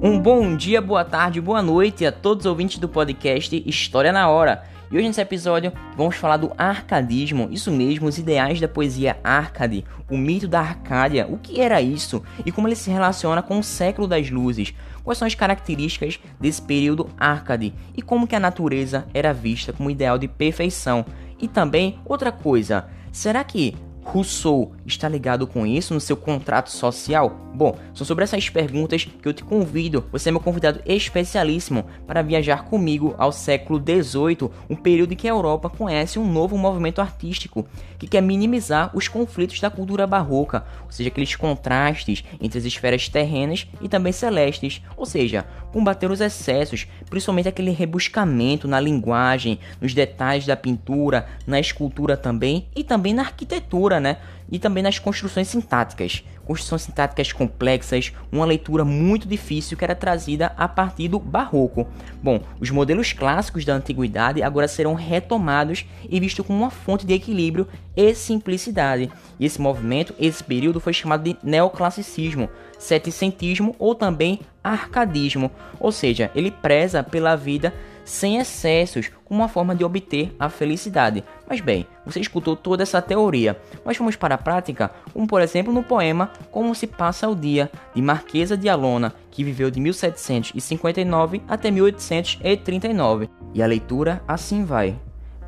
Um bom dia, boa tarde, boa noite a todos os ouvintes do podcast História na Hora. E hoje nesse episódio vamos falar do arcadismo, isso mesmo, os ideais da poesia Arcade, o mito da Arcádia, o que era isso? E como ele se relaciona com o século das luzes, quais são as características desse período Arcade? E como que a natureza era vista como ideal de perfeição. E também outra coisa, será que Rousseau está ligado com isso no seu contrato social? Bom, são sobre essas perguntas que eu te convido, você é meu convidado especialíssimo para viajar comigo ao século XVIII, um período em que a Europa conhece um novo movimento artístico que quer minimizar os conflitos da cultura barroca, ou seja, aqueles contrastes entre as esferas terrenas e também celestes, ou seja, combater os excessos, principalmente aquele rebuscamento na linguagem, nos detalhes da pintura, na escultura também e também na arquitetura, né? E também nas construções sintáticas construções sintáticas complexas, uma leitura muito difícil que era trazida a partir do barroco. Bom, os modelos clássicos da antiguidade agora serão retomados e vistos como uma fonte de equilíbrio e simplicidade. E esse movimento, esse período foi chamado de neoclassicismo, seticentismo ou também arcadismo, ou seja, ele preza pela vida sem excessos, como uma forma de obter a felicidade. Mas bem, você escutou toda essa teoria, mas vamos para a prática, como por exemplo no poema Como se passa o dia, de Marquesa de Alona, que viveu de 1759 até 1839. E a leitura assim vai.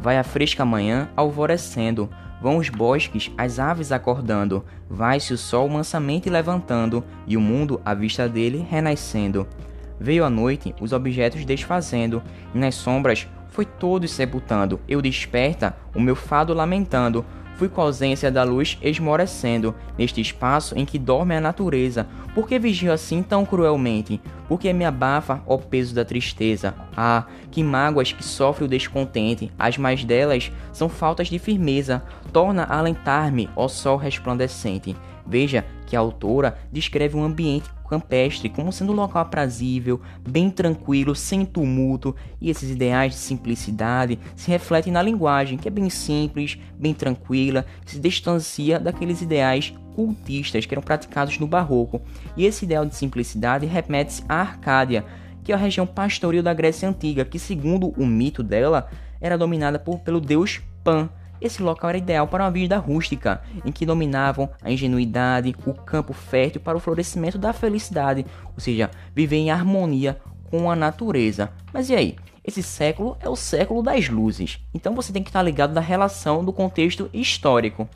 Vai a fresca manhã alvorecendo, vão os bosques, as aves acordando, vai-se o sol mansamente levantando, e o mundo à vista dele renascendo. Veio a noite, os objetos desfazendo, e nas sombras foi todos sepultando. Eu desperta, o meu fado lamentando, fui com a ausência da luz esmorecendo, neste espaço em que dorme a natureza. Por que vigio assim tão cruelmente? Por que me abafa, ó peso da tristeza? Ah, que mágoas que sofre o descontente, as mais delas são faltas de firmeza. Torna a alentar-me, ó sol resplandecente. Veja que a autora descreve um ambiente campestre como sendo um local aprazível, bem tranquilo, sem tumulto, e esses ideais de simplicidade se refletem na linguagem, que é bem simples, bem tranquila, que se distancia daqueles ideais cultistas que eram praticados no barroco. E esse ideal de simplicidade remete-se à Arcádia, que é a região pastoril da Grécia Antiga, que segundo o mito dela, era dominada por, pelo deus Pan, esse local era ideal para uma vida rústica, em que dominavam a ingenuidade, o campo fértil para o florescimento da felicidade, ou seja, viver em harmonia com a natureza. Mas e aí? Esse século é o século das luzes, então você tem que estar ligado da relação do contexto histórico.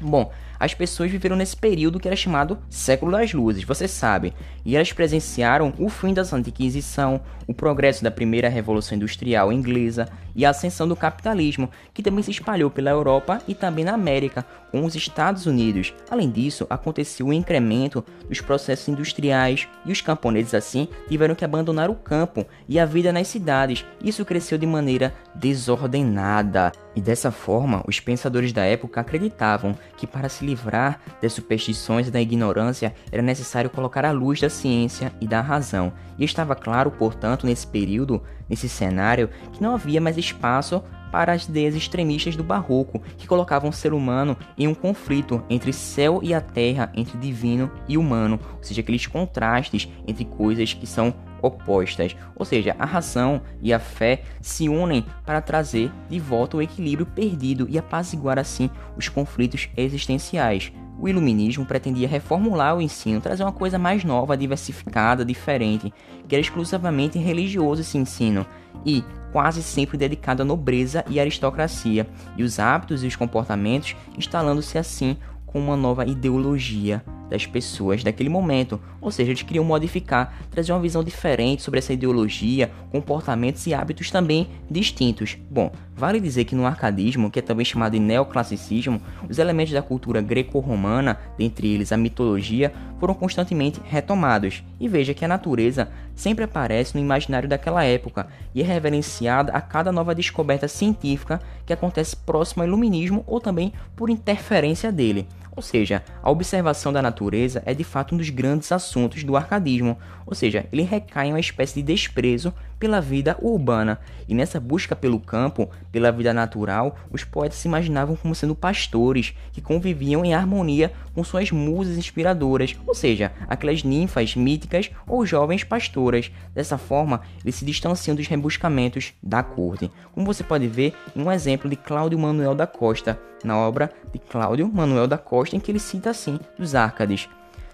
Bom, as pessoas viveram nesse período que era chamado Século das Luzes, você sabe, e elas presenciaram o fim da Santa Inquisição, o progresso da primeira Revolução Industrial Inglesa e a ascensão do capitalismo, que também se espalhou pela Europa e também na América, com os Estados Unidos. Além disso, aconteceu o um incremento dos processos industriais e os camponeses assim tiveram que abandonar o campo e a vida nas cidades. Isso cresceu de maneira desordenada. E dessa forma, os pensadores da época acreditavam que para se livrar das superstições e da ignorância era necessário colocar a luz da ciência e da razão. E estava claro, portanto, nesse período, nesse cenário, que não havia mais espaço para as ideias extremistas do barroco, que colocavam o ser humano em um conflito entre céu e a terra, entre divino e humano, ou seja, aqueles contrastes entre coisas que são opostas. Ou seja, a razão e a fé se unem para trazer de volta o equilíbrio perdido e apaziguar assim os conflitos existenciais. O iluminismo pretendia reformular o ensino, trazer uma coisa mais nova, diversificada, diferente, que era exclusivamente religioso esse ensino e quase sempre dedicado à nobreza e aristocracia, e os hábitos e os comportamentos instalando-se assim com uma nova ideologia das pessoas daquele momento. Ou seja, eles queriam modificar, trazer uma visão diferente sobre essa ideologia, comportamentos e hábitos também distintos. Bom, vale dizer que no arcadismo, que é também chamado de neoclassicismo, os elementos da cultura greco-romana, dentre eles a mitologia, foram constantemente retomados. E veja que a natureza sempre aparece no imaginário daquela época e é reverenciada a cada nova descoberta científica que acontece próximo ao iluminismo ou também por interferência dele. Ou seja, a observação da natureza é de fato um dos grandes assuntos do arcadismo, ou seja, ele recai em uma espécie de desprezo pela vida urbana. E nessa busca pelo campo, pela vida natural, os poetas se imaginavam como sendo pastores que conviviam em harmonia com suas musas inspiradoras, ou seja, aquelas ninfas míticas ou jovens pastoras. Dessa forma, eles se distanciam dos rebuscamentos da corte. Como você pode ver em um exemplo de Cláudio Manuel da Costa, na obra de Cláudio Manuel da Costa, em que ele cita assim dos Árcades: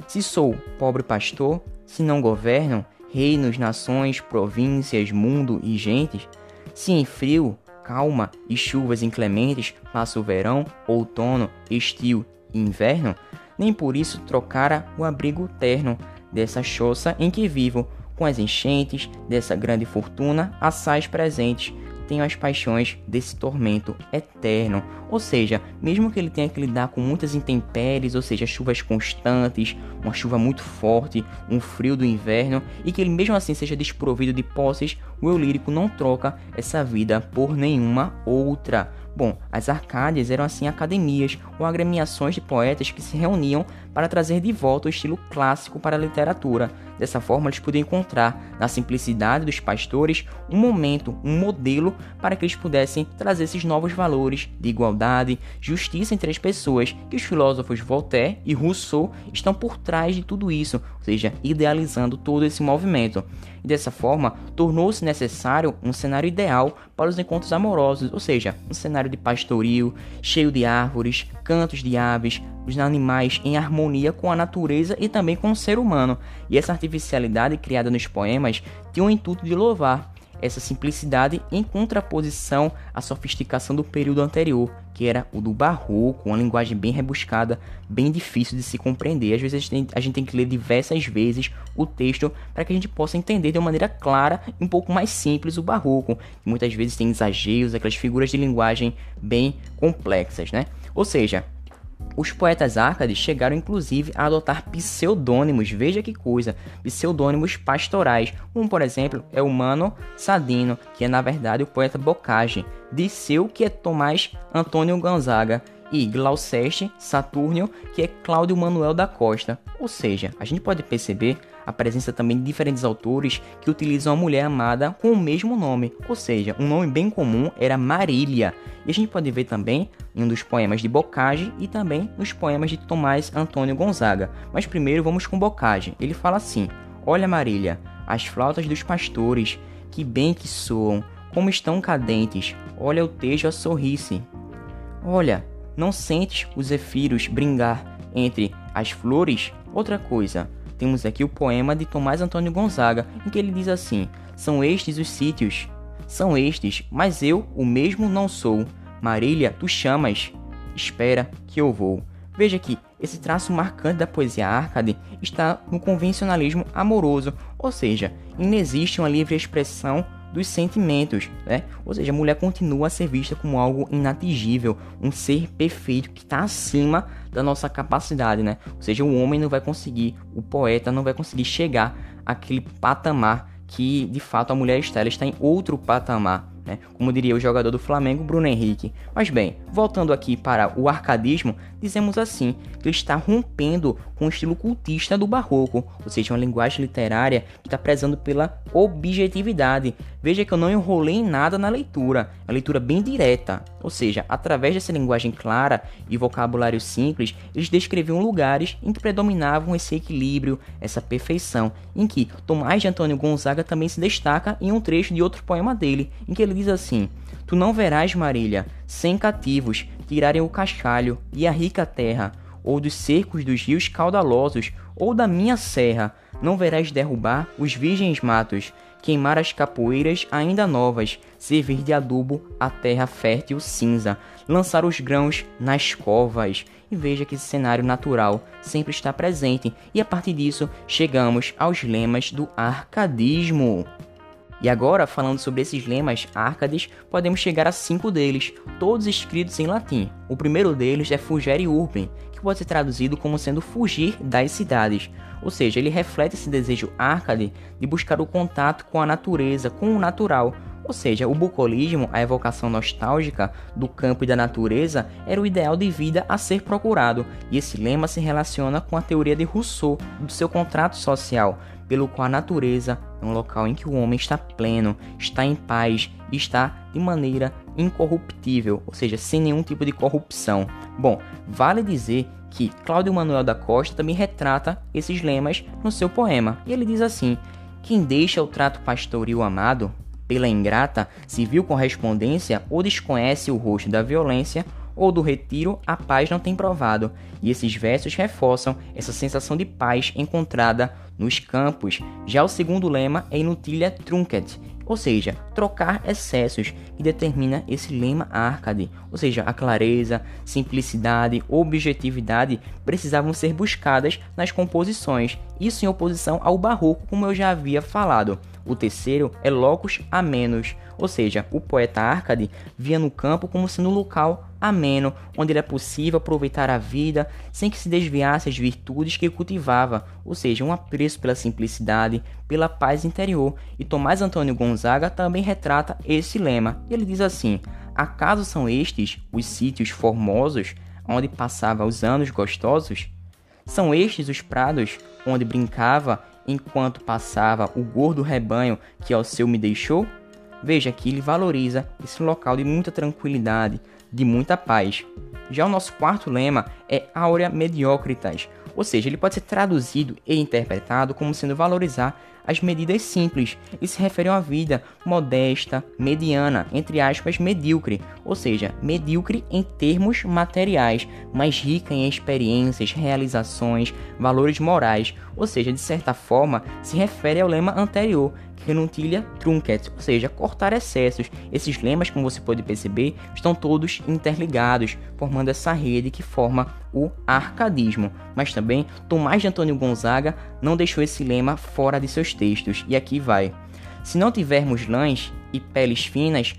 Se sou pobre pastor, se não governam reinos, nações, províncias, mundo e gentes, se em frio, calma e chuvas inclementes passa o verão, outono, estio e inverno, nem por isso trocara o abrigo terno dessa choça em que vivo, com as enchentes dessa grande fortuna assaz presentes, tenho as paixões desse tormento eterno. Ou seja, mesmo que ele tenha que lidar com muitas intempéries, ou seja, chuvas constantes, uma chuva muito forte, um frio do inverno, e que ele mesmo assim seja desprovido de posses, o eu lírico não troca essa vida por nenhuma outra. Bom, as Arcádias eram assim academias ou agremiações de poetas que se reuniam para trazer de volta o estilo clássico para a literatura. Dessa forma, eles podiam encontrar na simplicidade dos pastores um momento, um modelo para que eles pudessem trazer esses novos valores de igualdade, justiça entre as pessoas, que os filósofos Voltaire e Rousseau estão por trás de tudo isso, ou seja, idealizando todo esse movimento e dessa forma tornou-se necessário um cenário ideal para os encontros amorosos, ou seja, um cenário de pastoril, cheio de árvores, cantos de aves, os animais em harmonia com a natureza e também com o ser humano. E essa artificialidade criada nos poemas tinha o intuito de louvar essa simplicidade em contraposição à sofisticação do período anterior, que era o do barroco, uma linguagem bem rebuscada, bem difícil de se compreender. Às vezes a gente tem, a gente tem que ler diversas vezes o texto para que a gente possa entender de uma maneira clara e um pouco mais simples o barroco. Muitas vezes tem exageros, aquelas figuras de linguagem bem complexas, né? Ou seja, os poetas árcades chegaram inclusive a adotar pseudônimos, veja que coisa, pseudônimos pastorais, como por exemplo é o Mano Sadino, que é na verdade o poeta Bocage, Disseu, que é Tomás Antônio Gonzaga, e Glauceste Saturnio, que é Cláudio Manuel da Costa. Ou seja, a gente pode perceber a presença também de diferentes autores que utilizam a mulher amada com o mesmo nome, ou seja, um nome bem comum era Marília. E a gente pode ver também em um dos poemas de Bocage e também nos poemas de Tomás Antônio Gonzaga. Mas primeiro vamos com Bocage. Ele fala assim: Olha Marília, as flautas dos pastores, que bem que soam, como estão cadentes. Olha o tejo a sorrir-se. Olha, não sentes os zefiro brincar entre as flores? Outra coisa, temos aqui o poema de Tomás Antônio Gonzaga, em que ele diz assim: São estes os sítios, são estes, mas eu o mesmo não sou. Marília, tu chamas, espera que eu vou. Veja que esse traço marcante da poesia Arcade está no convencionalismo amoroso, ou seja, inexiste uma livre expressão dos sentimentos, né? Ou seja, a mulher continua a ser vista como algo inatingível, um ser perfeito que está acima da nossa capacidade, né? Ou seja, o homem não vai conseguir, o poeta não vai conseguir chegar àquele patamar que de fato a mulher está, ela está em outro patamar né? como diria o jogador do Flamengo, Bruno Henrique. Mas bem, voltando aqui para o arcadismo, dizemos assim que ele está rompendo com o estilo cultista do barroco, ou seja, uma linguagem literária que está prezando pela objetividade. Veja que eu não enrolei em nada na leitura, é uma leitura bem direta, ou seja, através dessa linguagem clara e vocabulário simples, eles descreviam lugares em que predominavam esse equilíbrio, essa perfeição, em que Tomás de Antônio Gonzaga também se destaca em um trecho de outro poema dele, em que ele diz assim: Tu não verás, Marília, sem cativos tirarem o cascalho e a rica terra, ou dos cercos dos rios caudalosos, ou da minha serra, não verás derrubar os virgens matos, queimar as capoeiras ainda novas, servir de adubo a terra fértil cinza, lançar os grãos nas covas. E veja que esse cenário natural sempre está presente, e a partir disso chegamos aos lemas do arcadismo. E agora, falando sobre esses lemas árcades, podemos chegar a cinco deles, todos escritos em latim. O primeiro deles é Fugere Urbem, que pode ser traduzido como sendo fugir das cidades, ou seja, ele reflete esse desejo árcade de buscar o contato com a natureza, com o natural, ou seja, o bucolismo, a evocação nostálgica do campo e da natureza, era o ideal de vida a ser procurado, e esse lema se relaciona com a teoria de Rousseau do seu contrato social, pelo qual a natureza é um local em que o homem está pleno, está em paz e está de maneira incorruptível, ou seja, sem nenhum tipo de corrupção. Bom, vale dizer que Cláudio Manuel da Costa também retrata esses lemas no seu poema. E ele diz assim: Quem deixa o trato pastoril amado pela ingrata civil correspondência ou desconhece o rosto da violência ou do retiro, a paz não tem provado. E esses versos reforçam essa sensação de paz encontrada nos campos. Já o segundo lema é Inutilia Trunket, ou seja, trocar excessos, que determina esse lema Arcade, ou seja, a clareza, simplicidade, objetividade precisavam ser buscadas nas composições, isso em oposição ao barroco, como eu já havia falado. O terceiro é locus a menos, ou seja, o poeta Arcade via no campo como sendo um local ameno, onde era possível aproveitar a vida sem que se desviasse as virtudes que cultivava, ou seja, um apreço pela simplicidade, pela paz interior. E Tomás Antônio Gonzaga também retrata esse lema. Ele diz assim: Acaso são estes os sítios formosos onde passava os anos gostosos? São estes os prados onde brincava enquanto passava o gordo rebanho que ao seu me deixou? Veja que ele valoriza esse local de muita tranquilidade, de muita paz. Já o nosso quarto lema é Aurea Mediocritas, ou seja, ele pode ser traduzido e interpretado como sendo valorizar as medidas simples e se refere a uma vida modesta, mediana, entre aspas, medíocre, ou seja, medíocre em termos materiais, mas rica em experiências, realizações, valores morais, ou seja, de certa forma se refere ao lema anterior, renuntilia trunket, ou seja, cortar excessos. Esses lemas, como você pode perceber, estão todos interligados, formando essa rede que forma o arcadismo. Mas também Tomás de Antônio Gonzaga não deixou esse lema fora de seus textos, e aqui vai. Se não tivermos lãs e peles finas,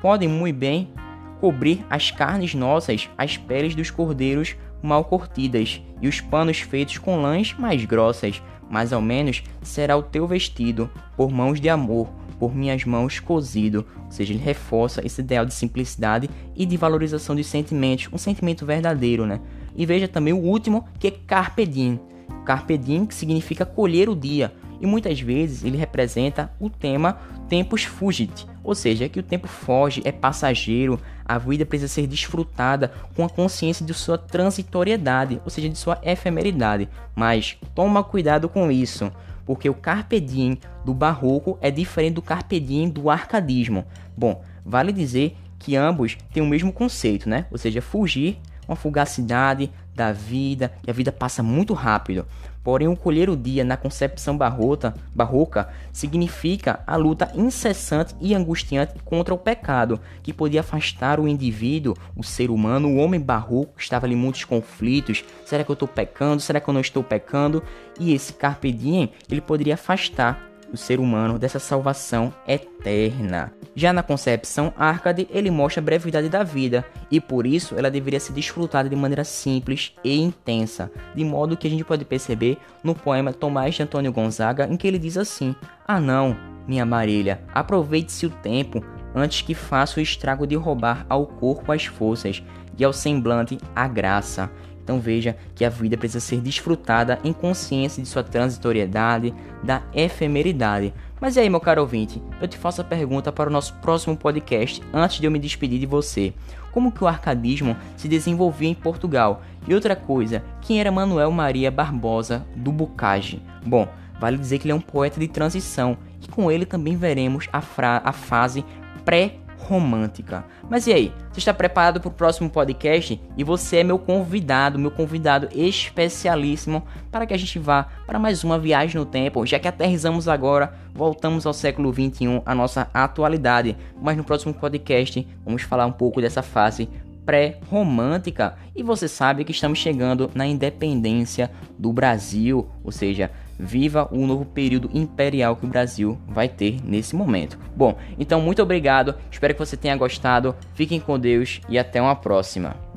podem muito bem cobrir as carnes nossas, as peles dos cordeiros mal curtidas e os panos feitos com lãs mais grossas, mas ao menos será o teu vestido, por mãos de amor, por minhas mãos cozido. Ou seja, ele reforça esse ideal de simplicidade e de valorização dos sentimentos, um sentimento verdadeiro, né? E veja também o último, que é Carpe Diem. Carpe Diem, que significa colher o dia, e muitas vezes ele representa o tema tempus fugit, ou seja, que o tempo foge, é passageiro, a vida precisa ser desfrutada com a consciência de sua transitoriedade, ou seja, de sua efemeridade. Mas toma cuidado com isso, porque o carpe diem do barroco é diferente do carpe diem do arcadismo. Bom, vale dizer que ambos têm o mesmo conceito, né? Ou seja, fugir, uma fugacidade da vida, e a vida passa muito rápido. Porém, o colher o dia na concepção barrota, barroca significa a luta incessante e angustiante contra o pecado, que podia afastar o indivíduo, o ser humano, o homem barroco, estava ali muitos conflitos. Será que eu estou pecando? Será que eu não estou pecando? E esse carpe diem, ele poderia afastar o ser humano dessa salvação eterna. Já na concepção Arcade, ele mostra a brevidade da vida e por isso ela deveria ser desfrutada de maneira simples e intensa, de modo que a gente pode perceber no poema Tomás de Antônio Gonzaga, em que ele diz assim: Ah, não, minha Marília, aproveite-se o tempo antes que faça o estrago de roubar ao corpo as forças e ao semblante a graça. Então veja que a vida precisa ser desfrutada em consciência de sua transitoriedade, da efemeridade. Mas e aí, meu caro ouvinte, eu te faço a pergunta para o nosso próximo podcast antes de eu me despedir de você. Como que o arcadismo se desenvolvia em Portugal? E outra coisa, quem era Manuel Maria Barbosa do Bocage? Bom, vale dizer que ele é um poeta de transição e com ele também veremos a, a fase pré romântica. Mas e aí? Você está preparado para o próximo podcast? E você é meu convidado, meu convidado especialíssimo para que a gente vá para mais uma viagem no tempo, já que aterrizamos agora, voltamos ao século 21, a nossa atualidade. Mas no próximo podcast vamos falar um pouco dessa fase pré-romântica. E você sabe que estamos chegando na independência do Brasil, ou seja, viva o novo período imperial que o Brasil vai ter nesse momento. Bom, então muito obrigado, espero que você tenha gostado, fiquem com Deus e até uma próxima.